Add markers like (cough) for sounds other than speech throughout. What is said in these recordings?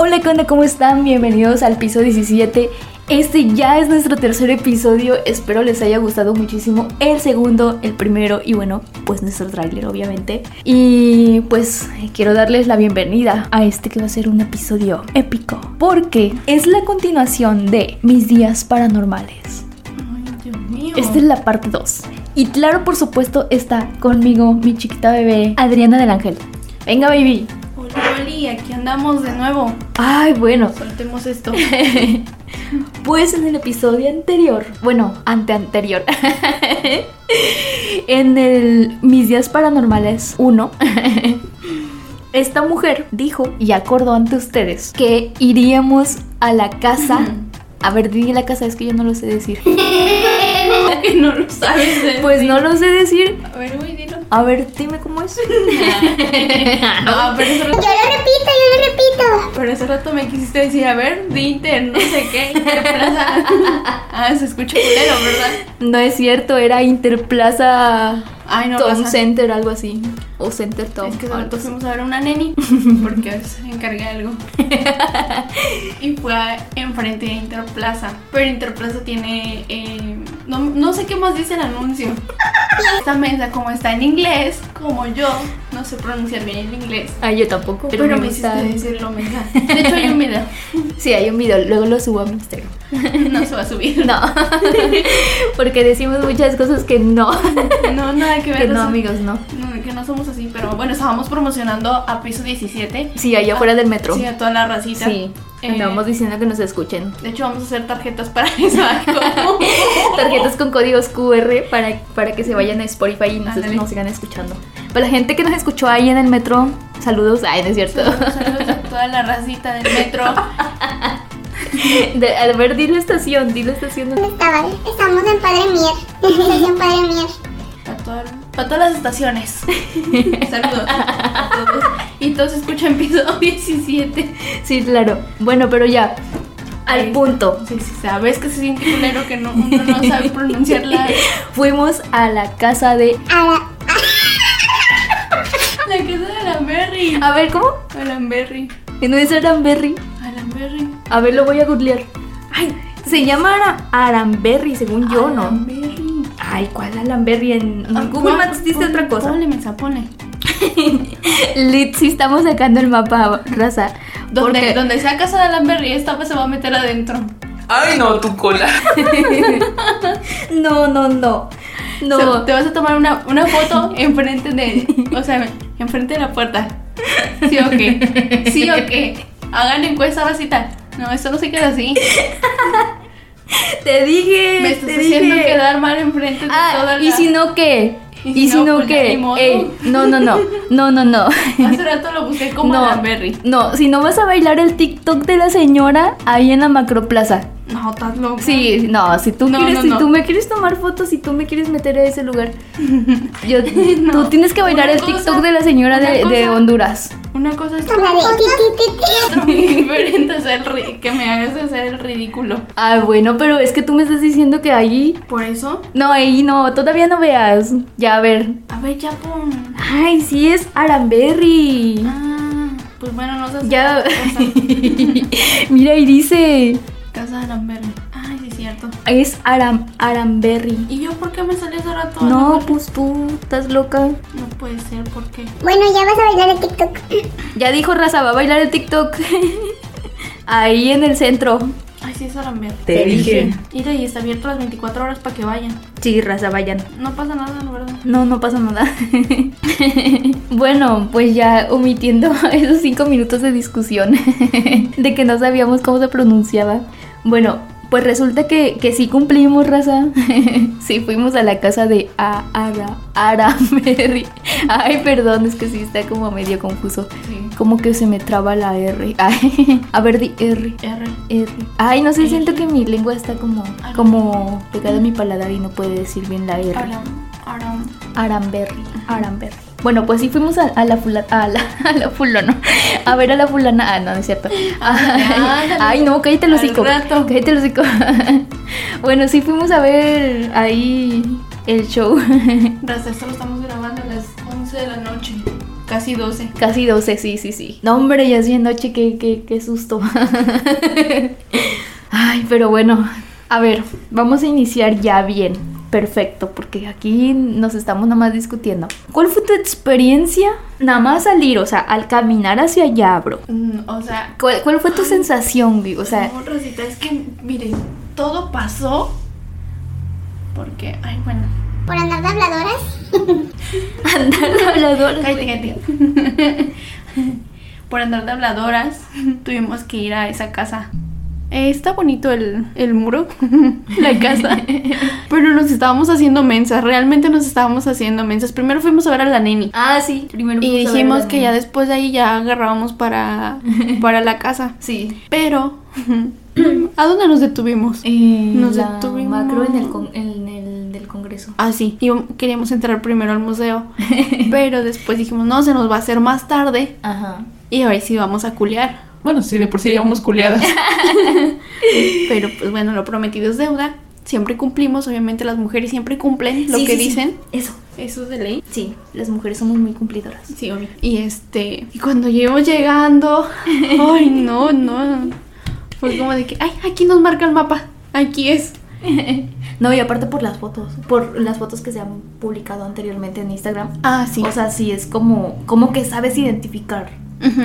Hola, ¿qué onda? ¿Cómo están? Bienvenidos al piso 17. Este ya es nuestro tercer episodio. Espero les haya gustado muchísimo el segundo, el primero y bueno, pues nuestro tráiler obviamente. Y pues quiero darles la bienvenida a este que va a ser un episodio épico. Porque es la continuación de Mis días paranormales. Ay, Dios mío. Esta es la parte 2. Y claro, por supuesto, está conmigo mi chiquita bebé, Adriana del Ángel. Venga, baby. Hola, Oli, aquí andamos de nuevo. Ay, bueno. Soltemos esto. (laughs) Pues en el episodio anterior, bueno, ante anterior, (laughs) en el Mis días paranormales 1, (laughs) esta mujer dijo y acordó ante ustedes que iríamos a la casa. A ver, dime la casa, es que yo no lo sé decir. que no lo sabes. decir. Pues no lo sé decir. A ver, güey, dilo. A ver, dime cómo es. No, pero ese, rato, Yo lo repito, yo lo repito. pero ese rato me quisiste decir, a ver, di Inter, no sé qué, Interplaza. (laughs) Ah, se escucha culero, ¿verdad? No es cierto, era Interplaza Ay, no, Tom. Center, algo así. O Center Tom. Es que nosotros fuimos a ver una neni (laughs) porque se encargué de algo. (laughs) y fue enfrente de Interplaza. Pero Interplaza tiene. eh, no, no sé qué más dice el anuncio. Esta mesa, como está en inglés, como yo, no sé pronunciar bien el inglés. Ah, yo tampoco. Pero, Pero, me, hiciste decirlo, mensa. (laughs) De hecho, hay un video. Sí, hay un video, luego lo subo a mi Instagram. No se va a subir. No, porque decimos muchas cosas que no. No, nada que ver. Que no, amigos, no. no, que no somos así. Pero bueno, estábamos promocionando a piso 17. Sí, allá afuera del metro. Sí, a toda la racita. Sí, Eh, andábamos diciendo que nos escuchen. De hecho, vamos a hacer tarjetas para (laughs) eso. (laughs) Tarjetas con códigos QR para, para que se vayan a Spotify y nos, nos sigan escuchando. Para la gente que nos escuchó ahí en el metro, saludos. Ay, no es cierto. Saludos a toda la racita del metro. (laughs) De- a ver, di la estación, di la estación. ¿Dónde estaba? Estamos en Padre Mier. Estación Padre Mier. Para, toda- para todas las estaciones. (laughs) Saludos a todos. Y todos escuchan piso (laughs) 17. Sí, claro. Bueno, pero ya, al Ahí punto. Sí, sí, sabes que se siente culero que no, uno no sabe (laughs) pronunciar la, Fuimos a la casa de... A la, la casa de Alanberry. A ver, ¿cómo? Alanberry. No es Aranberry. Alanberry. A ver, lo voy a googlear. Ay, se llama Ara- Aranberry, según yo, ¿no? Alanberry. Ay, ¿cuál Aranberry? En en Ah, Google ponle, Maps dice ponle, otra cosa. Ponle, mensa, (laughs) ponle. Lit, sí estamos sacando el mapa, raza. Donde, Porque- donde sea casa de Alanberry, esta vez se va a meter adentro. Ay, no, tu cola. (laughs) No, no, no. No. O sea, te vas a tomar una, una foto enfrente de. O sea, enfrente de la puerta. ¿Sí o qué? ¿Sí o qué? Hagan encuesta racita. No, esto no se queda así. (laughs) (laughs) Te dije. Me estás te haciendo dije. quedar mal enfrente de Ah, toda la. ¿y si no qué? ¿Y ¿Y si si no, no pues qué? Ey, no, no, no. No, no, no. (laughs) Hace rato lo busqué como no, Alanberry. no, si no vas a bailar el TikTok de la señora ahí en la macroplaza. No, estás loco. Sí, no, si tú No, quieres, no, si no. tú me quieres tomar fotos, si tú me quieres meter a ese lugar, yo, (laughs) No. tú tienes que bailar Una el cosa- TikTok de la señora de, Honduras. Una cosa es (laughs) muy diferente hacer el ri- que me hagas hacer el ridículo. Ah, bueno, pero es que tú me estás diciendo que ahí, Por eso. no, ahí no, todavía no veas. Ya, a ver. A ver, ya pon. Ay, sí es Aranberry. Ah, pues bueno, no sé. Ya. (laughs) Mira, y dice, Casa de Alanberry. Ay, sí, es cierto. es Aram, Aranberry. ¿Y yo por qué me salió ese rato? No, pues tú estás loca. No puede ser, ¿por qué? Bueno, ya vas a bailar el TikTok. (clears throat) Ya dijo Raza, va a bailar el TikTok. (laughs) Ahí en el centro. Ay, sí, es Alamber. Te dije. Mira, y está abierto las 24 horas para que vayan. Sí, Raza, vayan. No pasa nada, la verdad. No, no pasa nada. (laughs) bueno, pues ya omitiendo (laughs) esos cinco minutos de discusión de que no sabíamos cómo se pronunciaba. Bueno, pues resulta que, que sí cumplimos, raza. (laughs) sí, fuimos a la casa de A- Ara, (laughs) Aramerry. Ay, perdón, es que sí está como medio confuso. Sí. Como que se me traba la R. (laughs) Ay, a ver, di R. R. R. Ay, no sé, siento que mi lengua está como, como pegada a mi paladar y no puede decir bien la R. Aram. Aram. Aranberry, Aranberry. Bueno, pues sí fuimos a, a la fulana, a la, (laughs) a la fulana, a ver a la fulana, ah, no, no es cierto. Ándale. Ay, no, cállate el hocico, cállate el hocico. (laughs) Bueno, sí fuimos a ver ahí el show. (laughs) Raza, esto lo estamos grabando a las 11 de la noche. casi 12. Casi 12, sí, sí, sí. No, hombre, ya es bien noche, qué, qué, qué susto. Ay, pero bueno, a ver, vamos a iniciar ya bien. Perfecto, porque aquí nos estamos nada más discutiendo. ¿Cuál fue tu experiencia? Nada más salir, o sea, al caminar hacia allá, bro. Mm, o sea, ¿Cuál, cuál fue tu sensación, Vic? O sea, no, Rosita, es que, miren, todo pasó porque, ay, bueno, Por andar de habladoras. (laughs) andar de hablador. cállate, cállate. (laughs) Por andar de habladoras, tuvimos que ir a esa casa. Eh, está bonito el, el muro, (laughs) la casa. Pero nos estábamos haciendo mensas, realmente nos estábamos haciendo mensas. Primero fuimos a ver a la neni. Ah, sí, primero Y a ver dijimos la que ya después de ahí ya agarrábamos para, (laughs) para la casa. Sí. Pero, ¿a dónde nos detuvimos? Eh, Nos la detuvimos. macro en el, con- en el del congreso. Ah, sí, íbam- queríamos entrar primero al museo. pero después dijimos, no, se nos va a hacer más tarde. (laughs) Ajá. Y ahora sí vamos a culear. Bueno, sí, de por sí íbamos culiadas. (laughs) Pero pues bueno, lo prometido es deuda. Siempre cumplimos, obviamente las mujeres siempre cumplen lo Sí, que sí, sí. dicen. Eso. Eso es de ley. Sí, las mujeres somos muy cumplidoras. Sí, obvio. Y este, y cuando llevo llegando, (laughs) ay, no, no. Fue como de que, ay, aquí nos marca el mapa. Aquí es. (laughs) No, y aparte por las fotos, por las fotos que se han publicado anteriormente en Instagram. Ah, sí. O sea, sí es como, como que sabes identificar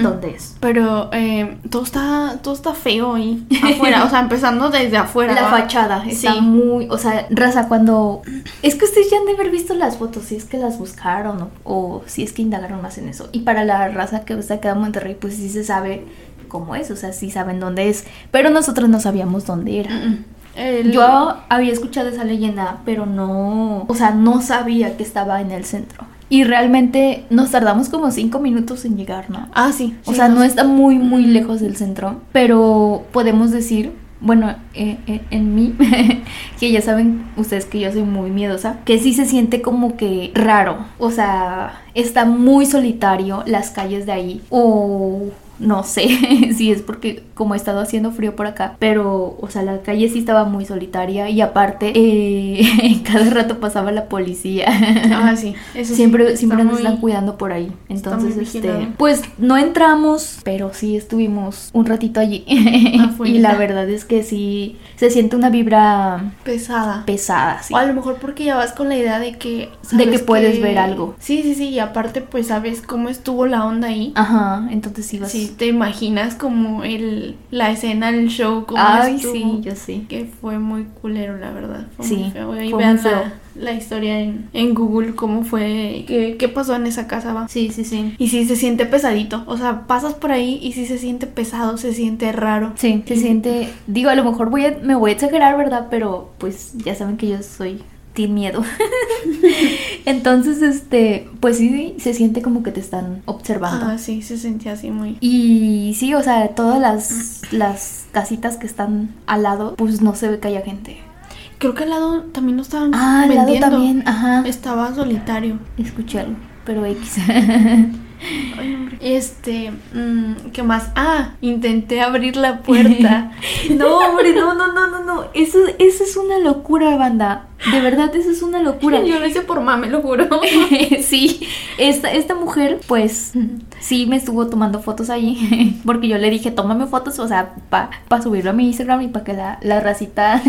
Dónde es. Pero eh, todo está todo está feo ahí (laughs) afuera, o sea, empezando desde afuera. La ¿va? fachada está Sí. muy, o sea, raza cuando es que ustedes ya han de haber visto las fotos, si es que las buscaron o, o si es que indagaron más en eso. Y para la raza que está acá en Monterrey, pues sí se sabe cómo es, o sea, sí saben dónde es, pero nosotros no sabíamos dónde era. Mm, mm. El- Yo había escuchado esa leyenda, pero no, o sea, no sabía que estaba en el centro. Y realmente nos tardamos como cinco minutos en llegar, ¿no? Ah, sí. O sí, sea, no está muy, muy lejos del centro, pero podemos decir, bueno, eh, eh, en mí, (laughs) que ya saben ustedes que yo soy muy miedosa, que sí se siente como que raro. O sea, está muy solitario las calles de ahí. O no sé (laughs) si es porque como ha estado haciendo frío por acá, pero, o sea, la calle sí estaba muy solitaria y aparte, eh, (laughs) cada rato pasaba la policía. Ah, sí. (laughs) Eso sí, Siempre, está siempre nos muy- están cuidando por ahí. Entonces, este, pues no entramos, pero sí estuvimos un ratito allí. Afuera. y la verdad es que sí se siente una vibra pesada. pesada, sí. O a lo mejor porque ya vas con la idea de que... De que puedes ver algo. Sí, sí, sí. Y aparte, pues sabes cómo estuvo la onda ahí. Ajá, entonces sí vas. Sí, te imaginas como el, la escena, el show, cómo Ay, estuvo. sí, yo sí. Que fue muy culero, la verdad. Fue Sí, muy feo. Fue vean muy feo. la, la historia en, en Google, cómo fue, qué, qué pasó en esa casa, va. Sí, sí, sí. Y sí se siente pesadito. O sea, pasas por ahí y sí se siente pesado, se siente raro. Sí, se siente, digo, a lo mejor voy a, me voy a exagerar, ¿verdad? Pero pues ya saben que yo soy sin miedo. (laughs) Entonces, este, pues sí, se siente como que te están observando. Ah, sí, se sentía así muy. Y sí, o sea, todas las, las casitas que están al lado, pues no se ve que haya gente. Creo que al lado también lo estaban Ah, al lado vendiendo. también, ajá. Estaba solitario. Escuché algo, pero X. (laughs) Este, mm, ¿qué más? Ah, intenté abrir la puerta. (laughs) no, hombre, no, no, no, no, no. Eso, eso es una locura, banda. De verdad, eso es una locura. (laughs) Yo lo hice por mame, lo juro. (laughs) sí, esta, esta mujer, pues, sí me estuvo tomando fotos ahí. (laughs) Porque yo le dije, tómame fotos, o sea, para subirlo a mi Instagram y para que la, la racita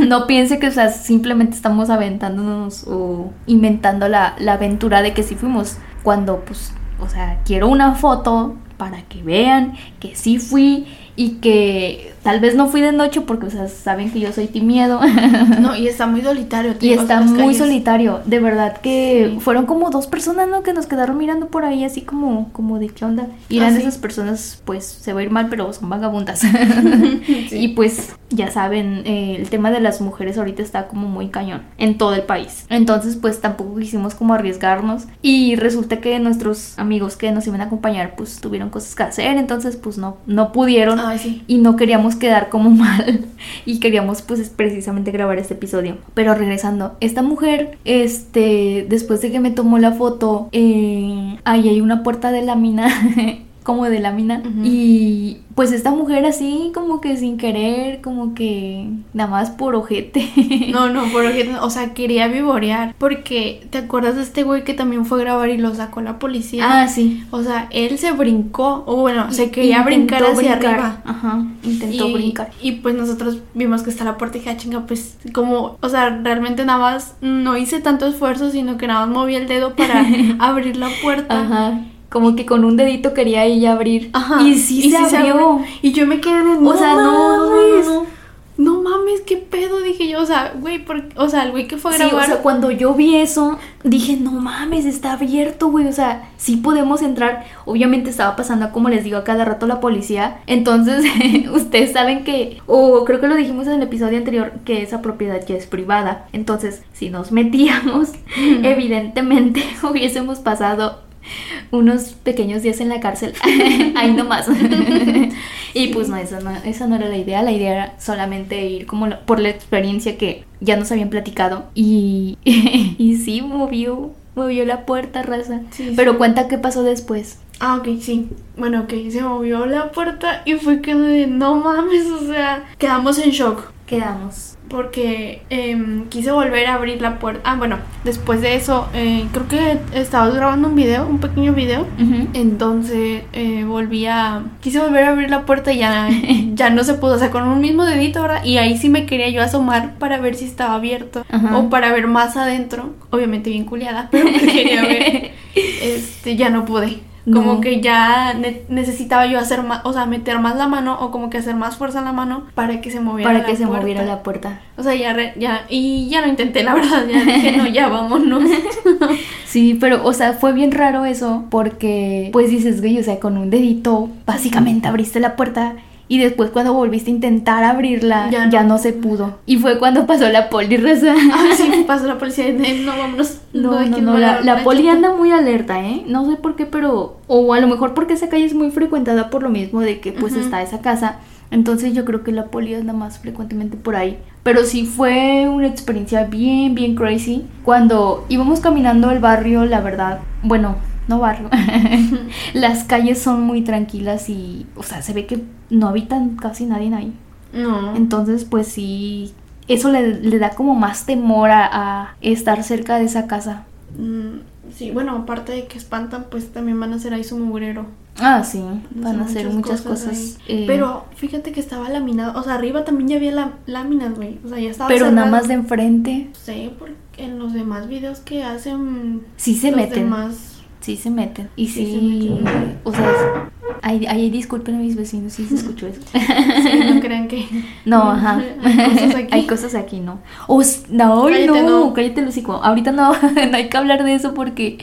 no piense que, o sea, simplemente estamos aventándonos o inventando la, la aventura de que sí fuimos. Cuando, pues, o sea, quiero una foto para que vean que sí fui y que tal vez no fui de noche porque, o sea, saben que yo soy timiedo. (laughs) No, y está muy solitario. Y está muy calles. solitario, de verdad que Sí. fueron como dos personas, ¿no? Que nos quedaron mirando por ahí así como, como de qué onda. Y eran Ah, sí. esas personas, pues se va a ir mal, pero son vagabundas. (laughs) Sí. Y pues ya saben, eh, el tema de las mujeres ahorita está como muy cañón en todo el país. Entonces pues tampoco quisimos como arriesgarnos. Y resulta que nuestros amigos que nos iban a acompañar pues tuvieron cosas que hacer, entonces pues no, no pudieron Ay, sí. y no queríamos quedar como (laughs) mal y queríamos pues precisamente grabar este episodio. Pero regresando, esta mujer, este, después de que me tomó la foto, eh, ahí hay una puerta de lámina (laughs) como de lámina. Ujú. Y pues esta mujer así como que sin querer, como que nada más por ojete. (laughs) No, no, porque, o sea, quería vivorear. Porque, ¿te acuerdas de este güey que también fue a grabar y lo sacó la policía? ah, sí. O sea, él se brincó, o bueno, se quería brincar hacia brincar. arriba. Ajá, intentó y, brincar. y pues nosotros vimos que está la puerta y dije, "Ah, chinga, pues como, o sea, realmente nada más no hice tanto esfuerzo, sino que nada más moví el dedo para (laughs) abrir la puerta. Ajá. Como que con un dedito quería ella abrir. Ajá. Y sí se abrió. Y yo me quedé de, no O sea, no, no, mames, no, no. no mames, qué pedo, dije yo, o sea, güey, por- o sea, el güey que fue a Sí, o sea, cuando yo vi eso, dije, no mames, está abierto, güey. O sea, sí podemos entrar. Obviamente estaba pasando, como les digo, a cada rato la policía. Entonces, (laughs) ustedes saben que, o creo que lo dijimos en el episodio anterior, que esa propiedad ya es privada. Entonces, si nos metíamos, evidentemente (laughs) hubiésemos pasado (laughs) unos pequeños días en la cárcel. (laughs) Ahí nomás. (laughs) y pues no, esa no, esa no era la idea. La idea era solamente ir como por la experiencia que ya nos habían platicado. Y, y sí, movió, movió la puerta, raza. Sí, Pero sí. cuenta qué pasó después. Ah, ok, sí. Bueno, ok, se movió la puerta y fue que no mames, o sea, quedamos en shock. Quedamos. Porque em, quise volver a abrir la puerta. Ah, bueno, después de eso, eh, creo que estabas grabando un video, un pequeño video. Entonces eh, volví a. Quise volver a abrir la puerta y ya, (laughs) ya no se pudo. O sea, con un mismo dedito, ¿verdad? Y ahí sí me quería yo asomar para ver si estaba abierto. O para ver más adentro. Obviamente bien culiada, pero me quería ver. (laughs) Este, ya no pude. Como No. que ya ne- necesitaba yo hacer más, o sea, meter más la mano o como que hacer más fuerza en la mano para que se moviera Para la que se moviera la puerta. O sea, ya, re- ya, y ya no intenté, la verdad, ya dije, no, ya vámonos. (laughs) Sí, pero, o sea, fue bien raro eso porque, pues dices, güey, o sea, con un dedito, básicamente abriste la puerta y después cuando volviste a intentar abrirla, Ya ya no. no, se pudo. Y fue cuando pasó la poli, raza. Ah, sí, (laughs) pasó la policía no, vámonos. No, no, no, a la, poli anda muy alerta, ¿eh? No sé por qué, pero... O a lo mejor porque esa calle es muy frecuentada por lo mismo de que pues está esa casa. Entonces yo creo que la poli anda más frecuentemente por ahí. Pero sí fue una experiencia bien, bien crazy. Cuando íbamos caminando el barrio, la verdad, bueno, no barrio. (laughs) Las calles son muy tranquilas y, o sea, se ve que no habitan casi nadie ahí. No. Entonces, pues sí, eso le, le da como más temor a, a estar cerca de esa casa. Mm, sí, bueno, aparte de que espantan, pues también van a hacer ahí su mugrero. Ah, sí, van a hacer muchas cosas. eh, Pero fíjate que estaba laminado, o sea, arriba también ya había la, láminas, güey. O sea, ya estaba pero nada más de enfrente, sé, porque en los demás videos que hacen sí se los meten. demás Sí se meten. Y Sí sí, se meten. o sea, ay, ay, disculpen a mis vecinos si se escuchó eso. Sí, no crean que. No, ajá. Hay cosas aquí. Hay cosas aquí, no. O s- no, Cállate, no, no. cállate el hocico. Ahorita no, (laughs) no hay que hablar de eso porque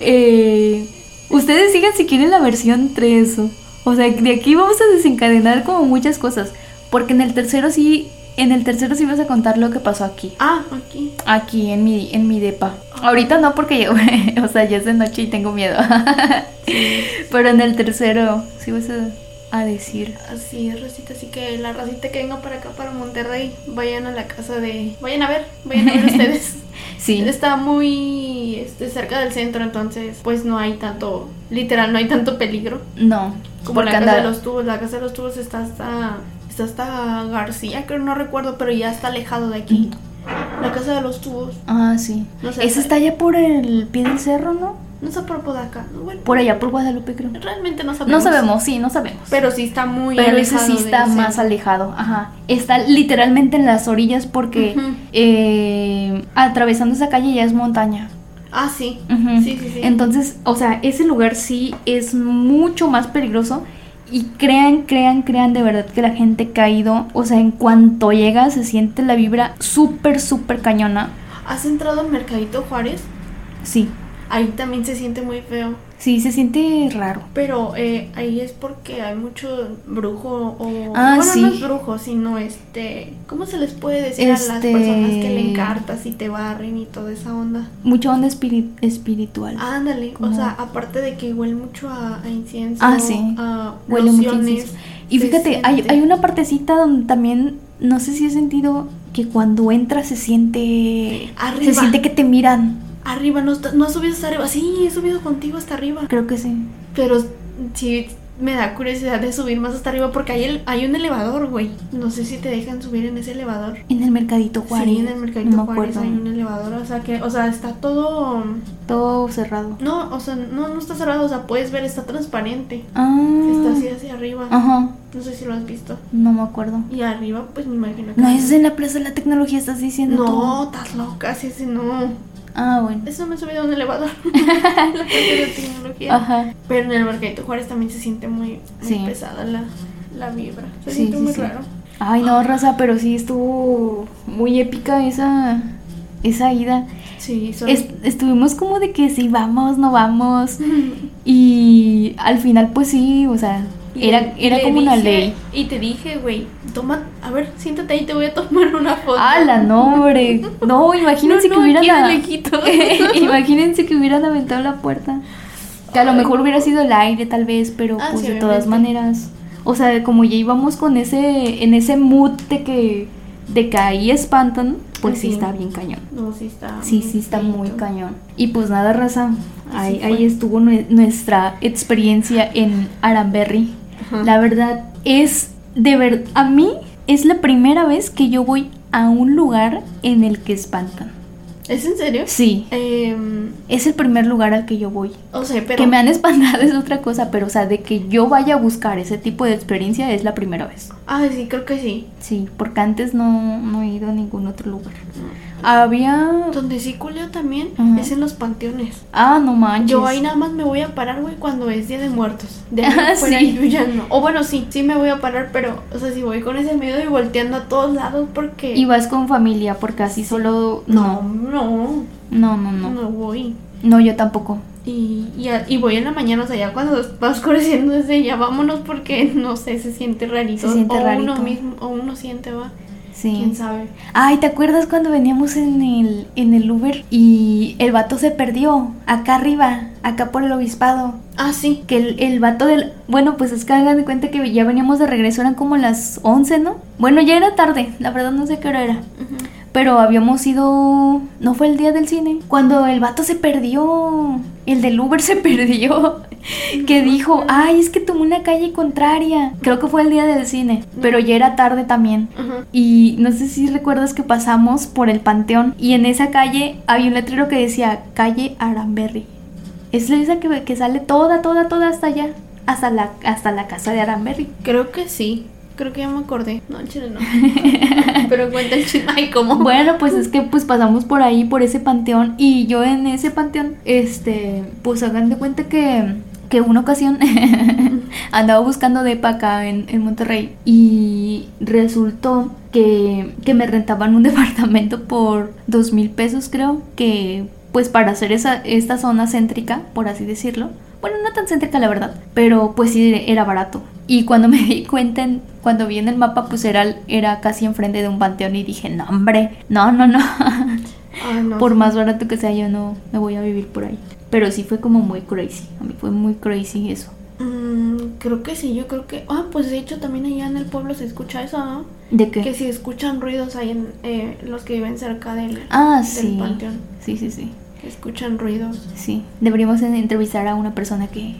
eh, ustedes sigan si quieren la versión 3. O, o sea, de aquí vamos a desencadenar como muchas cosas. Porque en el tercero sí, en el tercero sí vas a contar lo que pasó aquí. Ah, aquí. Aquí en mi, en mi depa. Ahorita no porque (laughs) o sea, ya es de noche y tengo miedo. (laughs) Pero en el tercero sí vas a, a decir. Así es, Rosita. Así que la racita que venga para acá, para Monterrey, vayan a la casa de. Vayan a ver, vayan a ver (laughs) ustedes. Sí. Está muy este, cerca del centro, entonces, pues no hay tanto. Literal, no hay tanto peligro. No. Como la casa de los tubos. La casa de los tubos está hasta. Está hasta García, creo, no recuerdo, pero ya está alejado de aquí. La casa de los tubos. Ah, sí. No sé, Esa está allá por el pie del cerro, ¿no? No está por Podaca. ¿no? Bueno, Por allá, por Guadalupe, creo. realmente no sabemos. No sabemos, sí, no sabemos. Pero sí está muy Pero ese sí está más centro. alejado, ajá. Está literalmente en las orillas porque eh, atravesando esa calle ya es montaña. Ah, sí. Sí, sí, sí. Entonces, o sea, ese lugar sí es mucho más peligroso. Y crean, crean, crean de verdad que la gente ido, o sea, en cuanto llega se siente la vibra súper, súper cañona. ¿Has entrado al Mercadito Juárez? Sí, Ahí también se siente muy feo. Sí, se siente raro. Pero eh, ahí es porque hay mucho brujo o... Ah, bueno, sí. no es brujo, sino este... ¿Cómo se les puede decir a las Este- personas que le encartas y te barren y toda esa onda? Mucha onda espiri- espiritual. Ándale, o sea, aparte de que huele mucho a, a incienso, Ah, sí. a Huele mucho lociones, incienso. Y fíjate, hay, hay una partecita donde también, no sé si has sentido que cuando entras se siente... Arriba. Se siente que te miran. Arriba, no, has subido hasta arriba. Sí, he subido contigo hasta arriba. Creo que sí. Pero sí me da curiosidad de subir más hasta arriba porque hay, el, hay un elevador, güey. No sé si te dejan subir en ese elevador. En el Mercadito Juárez. Sí, en el Mercadito no Juárez acuerdo. hay un elevador, o sea que, o sea, está todo... Todo cerrado. No, o sea, no, no está cerrado, o sea, puedes ver, está transparente. Ah. Está así hacia arriba. Ajá. No sé si lo has visto. No me acuerdo. Y arriba, pues me imagino que... No, es en la Plaza de la Tecnología, estás diciendo tú. No, estás loca, sí, sí, no. Ah, bueno. Eso me he subido a un elevador. (laughs) (laughs) la parte de tecnología. Ajá. Pero en el Mercadito Juárez también se siente muy, muy Sí. pesada la, la vibra. Se Sí, siente sí, muy sí. raro. Ay, no, raza, pero sí estuvo muy épica esa, esa ida. Sí, son... Estuvimos como de que sí, vamos, no vamos. (laughs) Y al final, pues sí, o sea, Y era, era como una dije- ley. Y te dije, güey, toma, a ver, siéntate ahí, te voy a tomar una foto. ¡Hala, no, hombre! (laughs) No, imagínense No, que no, hubieran. aquí de a- lejito. (laughs) imagínense que hubieran aventado la puerta. Que a lo Ay. mejor hubiera sido el aire, tal vez, pero Ah, pues sí, de todas maneras. O sea, como ya íbamos con ese. En ese mood de que. De que ahí espantan, pues sí, Sí. está bien cañón. No, sí está. Sí, sí está muy feíto. cañón. Y pues nada, raza. Ahí, ahí estuvo nue- nuestra experiencia en Aranberry. Ajá. La verdad es de ver. A mí es la primera vez que yo voy a un lugar en el que espantan. ¿Es en serio? Sí, Em, es el primer lugar al que yo voy. o sea, pero. Que me han espantado (laughs) es otra cosa, pero o sea, de que yo vaya a buscar ese tipo de experiencia es la primera vez. Ah, sí, creo que sí. Sí, porque antes no, no he ido a ningún otro lugar. Había... Donde sí culeo también Ajá. es en los panteones. Ah, no manches. Yo ahí nada más me voy a parar, güey, cuando es Día de Muertos. De ahí (laughs) Ah, fuera sí. yo ya no. O bueno, sí, sí me voy a parar, pero, o sea, si voy con ese miedo y volteando a todos lados porque... Y vas con familia, porque así solo... No, No, no, no, no, no, no. voy. No, yo tampoco. Y, y, a- y voy en la mañana, o sea, ya cuando (laughs) va oscureciendo desde ya vámonos porque, no sé, se siente rarito. Se siente o rarito. uno mismo, o uno siente, va. Sí. ¿Quién sabe? Ay, ¿te acuerdas cuando veníamos en el, en el Uber y el vato se perdió? Acá arriba, acá por el obispado. Ah, sí. Que el, el vato del... Bueno, pues es que hagan de cuenta que ya veníamos de regreso, eran como las 11, ¿no? Bueno, ya era tarde, la verdad no sé qué hora era. Pero habíamos ido... ¿No fue el día del cine? Cuando el vato se perdió. El del Uber se (laughs) perdió. Que dijo, ay, es que tomó una calle contraria. Creo que fue el día del cine. Pero ya era tarde también. Y no sé si recuerdas que pasamos por el panteón. Y en esa calle había un letrero que decía calle Aranberry. Es esa que, que sale toda, toda, toda hasta allá. Hasta la, hasta la casa de Aranberry. Creo que sí. Creo que ya me acordé. No, en chile no. (laughs) Pero cuenta el chisme. Ay, ¿cómo? Bueno, pues es que pues pasamos por ahí, por ese panteón, y yo en ese panteón, este, pues hagan de cuenta que, que una ocasión (laughs) andaba buscando depa acá en, en Monterrey y resultó que, que me rentaban un (laughs) departamento por dos mil pesos creo, que pues para hacer esa, esta zona céntrica, por así decirlo, bueno, no tan céntrica la verdad, pero pues sí era barato. Y cuando (laughs) me di cuenta, en- cuando vi en el mapa, pues era, era casi enfrente de un panteón y dije, no hombre, no, no, no. (laughs) Ay, no. por más barato que sea, yo no me voy a vivir por ahí. Pero sí fue como muy crazy. A mí fue muy crazy eso. Mm, creo que sí, yo creo que. Ah, pues de hecho también allá en el pueblo se escucha eso, ¿no? ¿De qué? Que si escuchan ruidos ahí en eh, los que viven cerca del, Ah, del sí. panteón. Sí, sí, sí. Que escuchan ruidos. Sí. Deberíamos en- entrevistar a una persona que,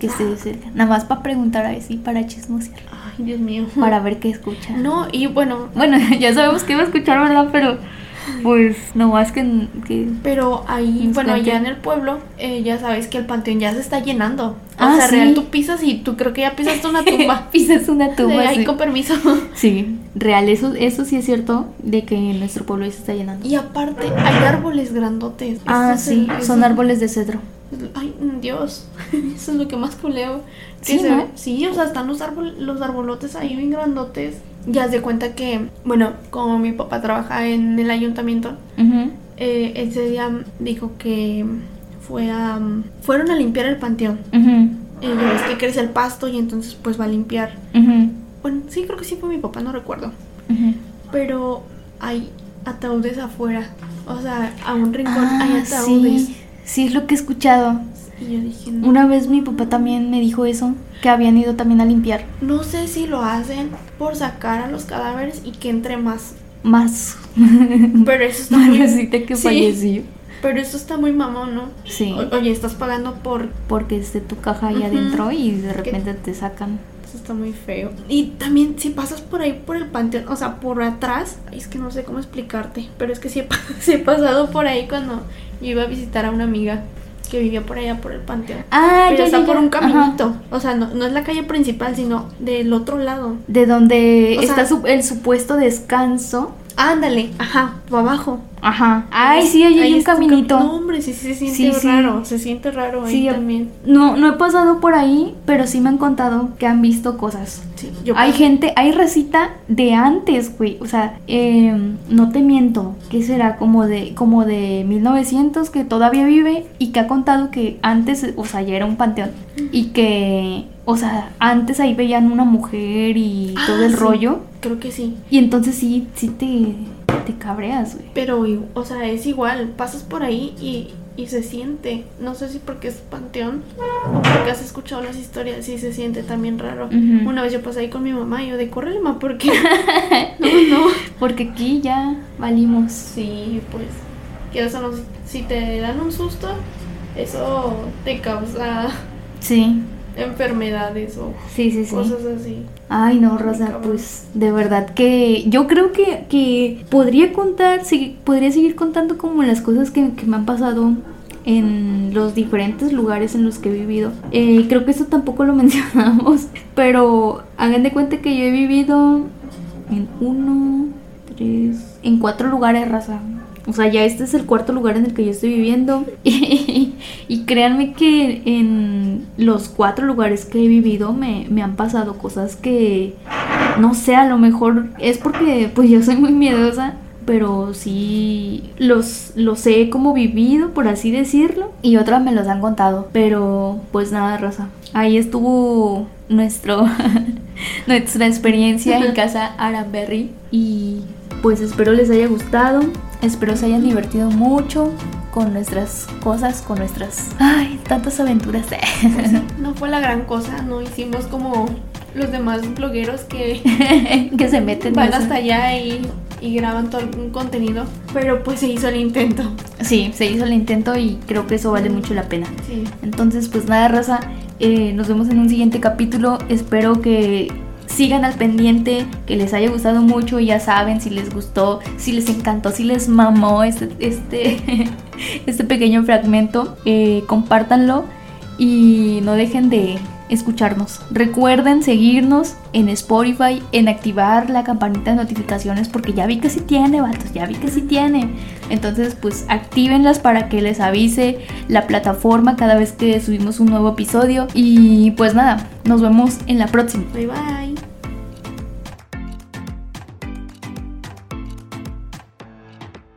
que esté de cerca. Nada más para preguntar a ver si para chismosear. Ay, Dios mío. Para ver qué escucha. No, y bueno, Bueno, (laughs) ya sabemos que iba a escuchar, ¿verdad? Pero pues no más que, que pero ahí, bueno, cuente. allá en el pueblo, eh, ya sabes que el panteón ya se está llenando. O Ah, sea, sí. real, tú pisas y tú creo que ya pisaste una (laughs) tumba. pisas una tumba. ahí sí. con permiso. Sí, real, eso, eso sí es cierto de que nuestro pueblo se está llenando. Y aparte, hay árboles grandotes. Ah, es sí, el- son árboles de cedro. Ay, Dios. (laughs) Eso es lo que más culeo. Sí, Sí, o sea, están los, árbol, los arbolotes ahí bien grandotes. Ya se cuenta que, bueno, como mi papá trabaja en el ayuntamiento, eh, ese día dijo que fue a... Fueron a limpiar el panteón. Eh, ya ves que crece el pasto y entonces pues va a limpiar. Bueno, sí, creo que sí fue mi papá, no recuerdo. Pero hay ataúdes afuera. O sea, a un rincón Ah, hay ataúdes. sí, sí es lo que he escuchado. Y yo dije, no. Una vez mi papá también me dijo eso, que habían ido también a limpiar No sé si lo hacen por sacar a los cadáveres y que entre más. más Pero eso está (laughs) muy... Que Sí. falleció. Pero eso está muy mamón, ¿no? Sí. O- oye, estás pagando por... Porque esté tu caja ahí Ujú. adentro y de repente te sacan. Eso está muy feo. Y también si pasas por ahí, por el panteón, o sea, por atrás, es que no sé cómo explicarte, pero es que sí he, pa- (laughs) sí he pasado por ahí cuando yo iba a visitar a una amiga que vivía por allá por el panteón. Ah, pero ya, está ya, por un Ajá. caminito. O sea, no, no es la calle principal, sino del otro lado. De donde O sea- está su- el supuesto descanso. Ándale, ajá, para abajo. Ajá. Ay, sí, ahí hay un caminito. No, hombre, sí, sí se siente Sí, sí. raro. Se siente raro ahí Sí, también. No, no he pasado por ahí, pero sí me han contado que han visto cosas. Sí, yo hay gente, hay recita de antes, güey. O sea, eh, no te miento. ¿Qué será? Como de, como de 1900 que todavía vive y que ha contado que antes, o sea, ya era un panteón. Y que, o sea, antes ahí veían una mujer y Ah, todo el sí. rollo. Creo que sí. Y entonces sí, sí te, te cabreas, güey. Pero, o sea, es igual. Pasas por ahí y, y se siente. No sé si porque es panteón o porque has escuchado las historias y se siente también raro. Una vez yo pasé ahí con mi mamá y yo de córrele, ma, ¿por qué? (laughs) no, no. Porque aquí ya valimos. Sí, pues. Que eso no, si te dan un susto, eso te causa Sí, enfermedades o sí, sí, sí. cosas así. Ay, no, Rosa, pues de verdad que yo creo que, que podría contar, segui- podría seguir contando como las cosas que, que me han pasado en los diferentes lugares en los que he vivido. Eh, creo que eso tampoco lo (laughs) mencionamos, pero hagan de cuenta que yo he vivido en uno, tres, en cuatro lugares, Raza. O sea, ya este es el cuarto lugar en el que yo estoy viviendo. (laughs) Y, créanme que en los cuatro lugares que he vivido me, me han pasado cosas que, no sé, a lo mejor es porque pues yo soy muy miedosa. Pero sí los, los he como vivido, por así decirlo. Y otras me los han contado. Pero pues nada, Rosa. Ahí estuvo nuestro, (laughs) nuestra experiencia en (laughs) casa Aranberry. Y pues espero les haya gustado. Espero se hayan divertido mucho con nuestras cosas, con nuestras... Ay, tantas aventuras. (laughs) No fue la gran cosa, no hicimos como los demás blogueros que (laughs) que se meten van hasta allá y, y graban todo un contenido. Pero pues se hizo el intento. Sí, se hizo el intento y creo que eso vale mucho la pena. Sí. Entonces, pues nada, raza, eh, nos vemos en un siguiente capítulo. Espero que sigan al pendiente, que les haya gustado mucho. Ya saben, si les gustó, si les encantó, si les mamó este, este, (laughs) este pequeño fragmento, eh, compártanlo y no dejen de escucharnos. Recuerden seguirnos en Spotify, en activar la campanita de notificaciones porque ya vi que sí tiene, vatos, ya vi que sí tiene. Entonces, pues actívenlas para que les avise la plataforma cada vez que subimos un nuevo episodio. Y pues nada, nos vemos en la próxima. Bye bye.